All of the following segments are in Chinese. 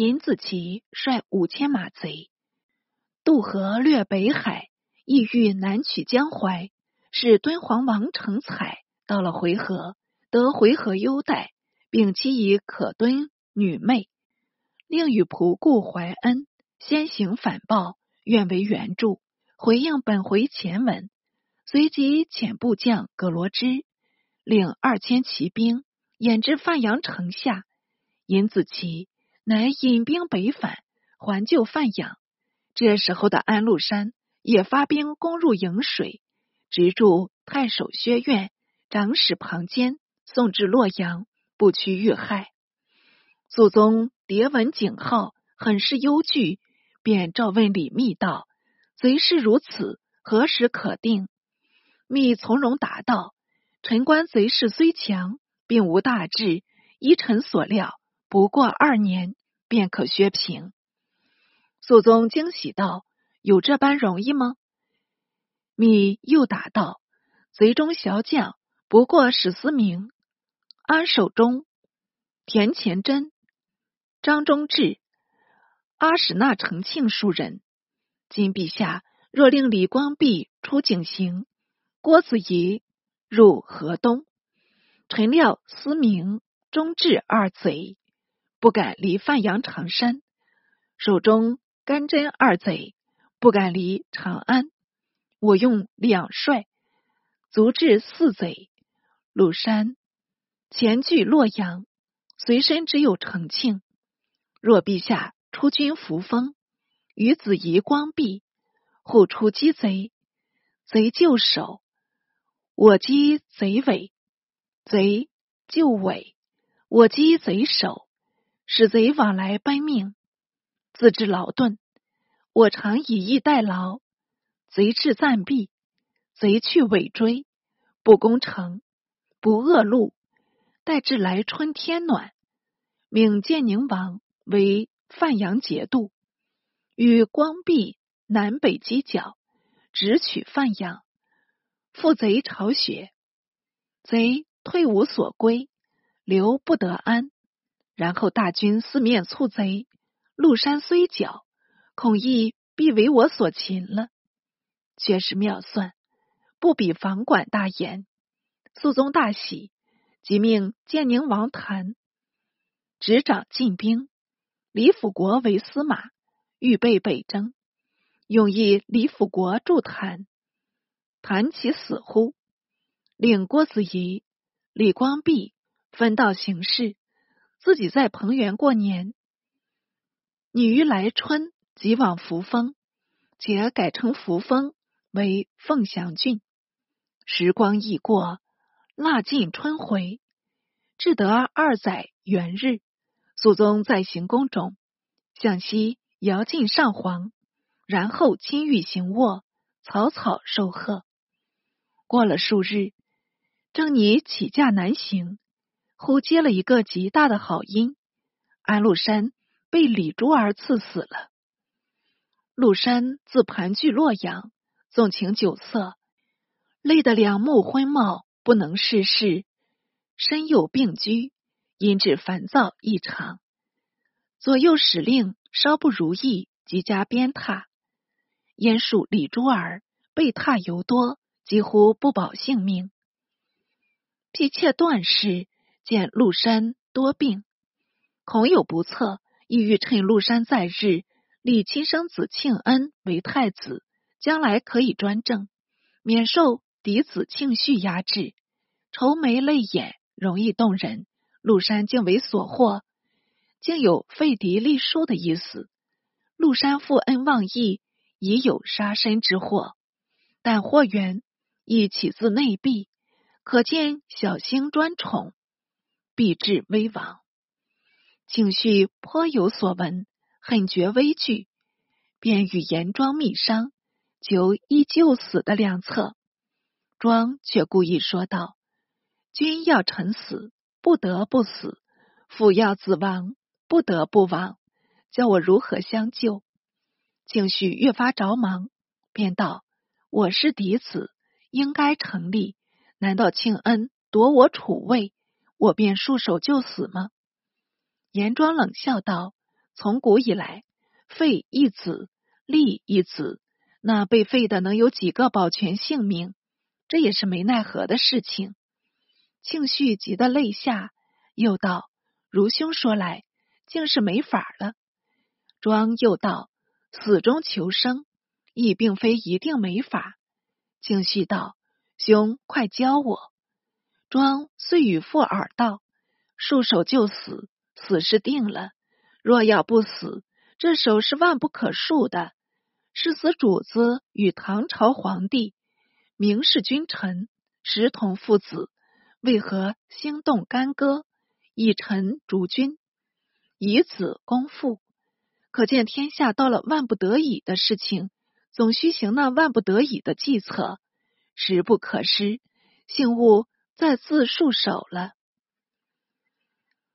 尹子奇率五千马贼渡河掠北海，意欲南取江淮。使敦煌王成才到了回纥，得回纥优待，并妻以可敦女妹，令与仆顾怀恩先行反报，愿为援助。回应本回前文，随即遣部将葛罗之领二千骑兵掩至范阳城下。尹子奇乃引兵北返，还救范阳。这时候的安禄山也发兵攻入颍水。直驻太守薛苑、长史庞坚，送至洛阳，不屈遇害。肃宗迭闻警号，很是忧惧，便召问李密道：“贼势如此，何时可定？”密从容答道：“臣观贼势虽强，并无大志。依臣所料，不过二年，便可削平。”肃宗惊喜道：“有这般容易吗？”密又答道：“贼中小将不过史思明、安守忠、田乾真、张忠志、阿史那成庆数人。今陛下若令李光弼出井行，郭子仪入河东，臣料思明、忠志二贼不敢离范阳长山；手中甘真二贼不敢离长安。”我用两帅足治四贼，鲁山前据洛阳，随身只有程庆。若陛下出军扶风，与子仪、光弼互出击贼，贼就守；我击贼尾，贼就尾；我击贼首，使贼往来奔命，自知劳顿。我常以逸待劳。贼至暂避，贼去尾追，不攻城，不恶路。待至来春天暖，命建宁王为范阳节度，与光弼南北犄角，直取范阳。复贼巢穴，贼退无所归，留不得安。然后大军四面簇贼，陆山虽剿，恐亦必为我所擒了。却是妙算，不比房管大言。肃宗大喜，即命建宁王谭执掌进兵，李辅国为司马，预备北征。用意李辅国助谭，谭其死乎？令郭子仪、李光弼分道行事，自己在彭原过年。你于来春即往扶风，且改称扶风。为凤翔郡，时光易过，腊尽春回，至得二载元日，肃宗在行宫中，向西遥敬上皇，然后亲御行卧，草草受贺。过了数日，正拟起驾南行，忽接了一个极大的好音：安禄山被李珠儿刺死了。禄山自盘踞洛阳。纵情酒色，累得两目昏冒，不能视事，身有病居，因致烦躁异常。左右使令稍不如意，即加鞭挞。燕属李珠儿被挞尤多，几乎不保性命。婢妾断事见陆山多病，恐有不测，意欲趁陆山在日，立亲生子庆恩为太子。将来可以专政，免受嫡子庆绪压制，愁眉泪眼，容易动人。陆山竟为所获，竟有废嫡立庶的意思。陆山负恩忘义，已有杀身之祸。但祸源亦起自内壁，可见小兴专宠，必至危亡。景绪颇有所闻，很觉危惧，便与严庄密商。求依旧死的良策，庄却故意说道：“君要臣死，不得不死；父要子亡，不得不亡。叫我如何相救？”景绪越发着忙，便道：“我是嫡子，应该成立。难道庆恩夺我储位，我便束手就死吗？”严庄冷笑道：“从古以来，废一子，立一子，那被废的能有几个保全性命？这也是没奈何的事情。庆绪急得泪下，又道：“如兄说来，竟是没法了。”庄又道：“死中求生，亦并非一定没法。”庆绪道：“兄快教我。”庄遂与父耳道：“束手就死，死是定了。”若要不死，这手是万不可恕的。是死主子与唐朝皇帝明是君臣，实同父子，为何心动干戈，以臣逐君，以子攻父？可见天下到了万不得已的事情，总需行那万不得已的计策，时不可失，幸勿再自束手了。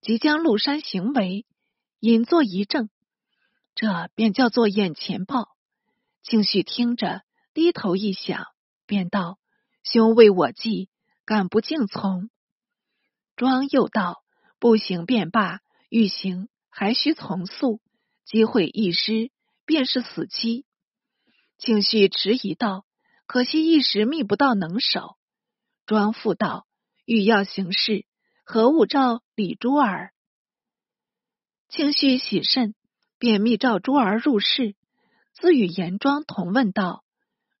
即将麓山行为。引作一怔，这便叫做眼前报。庆绪听着，低头一想，便道：“兄为我计，敢不敬从？”庄又道：“不行便罢，欲行还需从速。机会一失，便是死期。”庆绪迟疑道：“可惜一时觅不到能手。”庄复道：“欲要行事，何勿召李珠儿？”庆绪喜甚，便密召珠儿入室，自与严庄同问道：“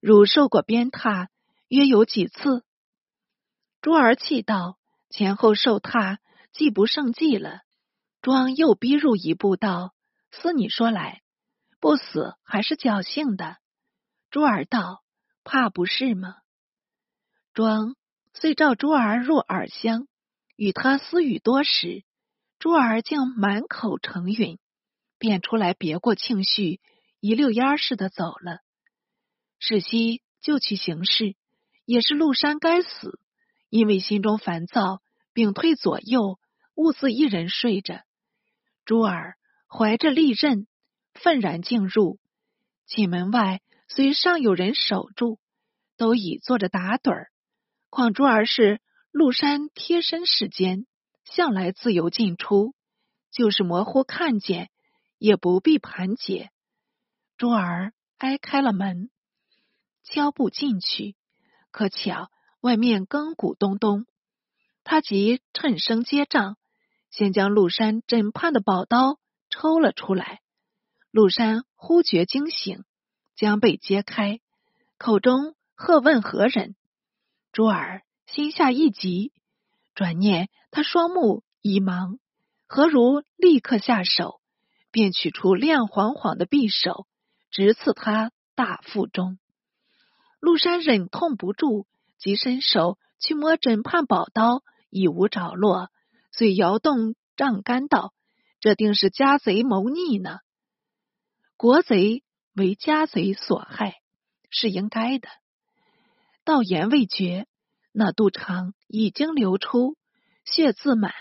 汝受过鞭挞，约有几次？”珠儿气道：“前后受挞，既不胜计了。”庄又逼入一步道：“似你说来，不死还是侥幸的。”珠儿道：“怕不是吗？”庄遂召珠儿入耳乡，与他私语多时。珠儿竟满口承允，便出来别过庆绪，一溜烟似的走了。世熙就去行事，也是陆山该死，因为心中烦躁，屏退左右，兀自一人睡着。珠儿怀着利刃，愤然进入寝门外，虽尚有人守住，都已坐着打盹儿。况珠儿是陆山贴身侍监。向来自由进出，就是模糊看见，也不必盘结。珠儿挨开了门，悄步进去，可巧外面更鼓咚咚，他即趁声接账，先将陆山枕畔的宝刀抽了出来。陆山忽觉惊醒，将被揭开，口中喝问何人？珠儿心下一急。转念，他双目已盲，何如立刻下手？便取出亮晃晃的匕首，直刺他大腹中。陆山忍痛不住，即伸手去摸枕畔宝刀，已无着落，遂摇动杖杆道：“这定是家贼谋逆呢。国贼为家贼所害，是应该的。”道言未绝。那肚肠已经流出血自满，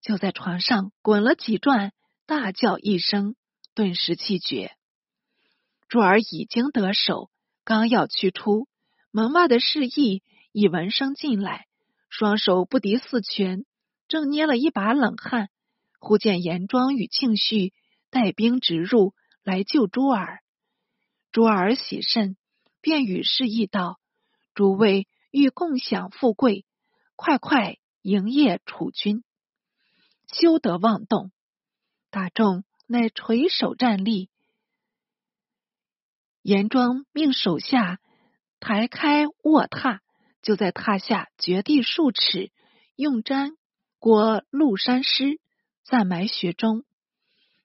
就在床上滚了几转，大叫一声，顿时气绝。珠儿已经得手，刚要去出，门外的侍役已闻声进来，双手不敌四拳，正捏了一把冷汗，忽见严庄与庆绪带兵直入，来救珠儿。珠儿喜甚，便与侍役道：“诸位。”欲共享富贵，快快营业储君，休得妄动。大众乃垂手站立。严庄命手下抬开卧榻，就在榻下掘地数尺，用毡裹陆山尸，暂埋穴中，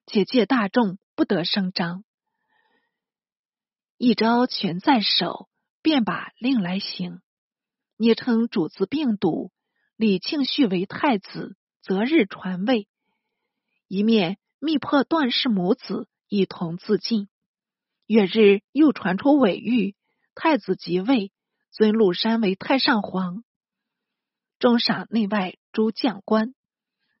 且借大众不得声张。一招全在手，便把令来行。捏称主子病笃，李庆绪为太子，择日传位。一面密破段氏母子，一同自尽。月日又传出伪谕，太子即位，尊陆山为太上皇，重赏内外诸将官，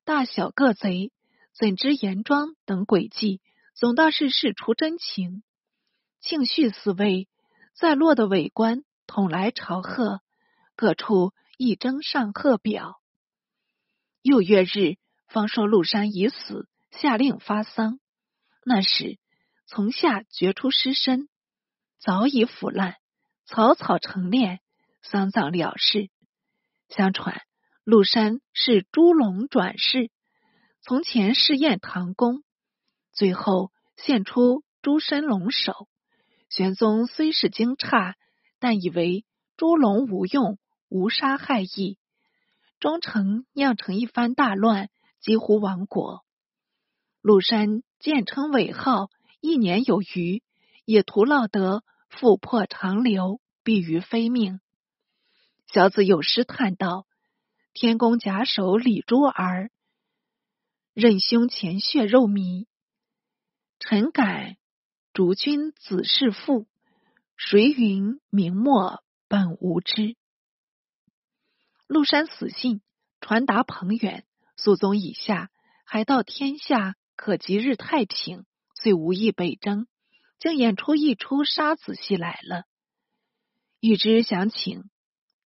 大小各贼怎知严庄等诡计？总道是事出真情。庆绪四位在落的伪官统来朝贺。各处一征上贺表。又月日，方说陆山已死，下令发丧。那时从下掘出尸身，早已腐烂，草草成殓，丧葬了事。相传陆山是猪龙转世，从前试验唐宫，最后现出猪身龙首。玄宗虽是惊诧，但以为猪龙无用，无杀害意。终成酿成一番大乱，几乎亡国。陆山建称尾号，一年有余，也徒劳得复破长流，避于非命。小子有诗叹道：“天公假手李珠儿，任胸前血肉迷。臣感主君子是父，谁云明末本无知。”陆山死信传达彭远，肃宗以下，还道天下可即日太平，遂无意北征，竟演出一出杀子戏来了。欲知详情，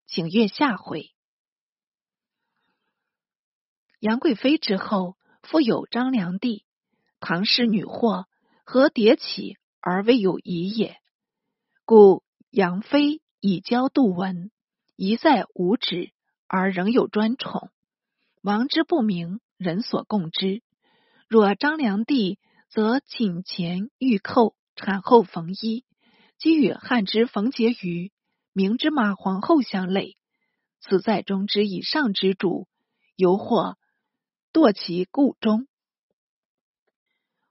请阅下回。杨贵妃之后，复有张良娣，唐氏女祸，何迭起而未有疑也？故杨妃以交杜文，一再无止。而仍有专宠，王之不明，人所共知。若张良娣，则寝前玉扣，产后缝衣，即与汉之冯婕妤、明之马皇后相类。此在中之以上之主，犹或堕其故中。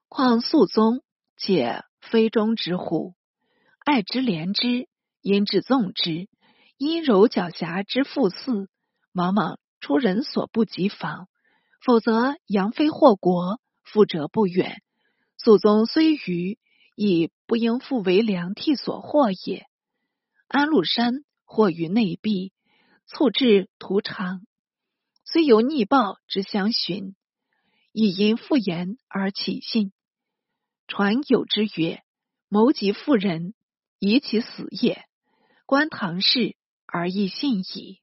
况肃宗，且非中之乎？爱之怜之，因之纵之，因柔狡黠之复似。往往出人所不及防，否则杨非祸国，复者不远。祖宗虽愚，亦不应复为良替所惑也。安禄山祸于内壁，促至屠长，虽有逆报之相寻，亦因复言而起信。传有之曰：“谋及妇人，以其死也。”观唐氏而亦信矣。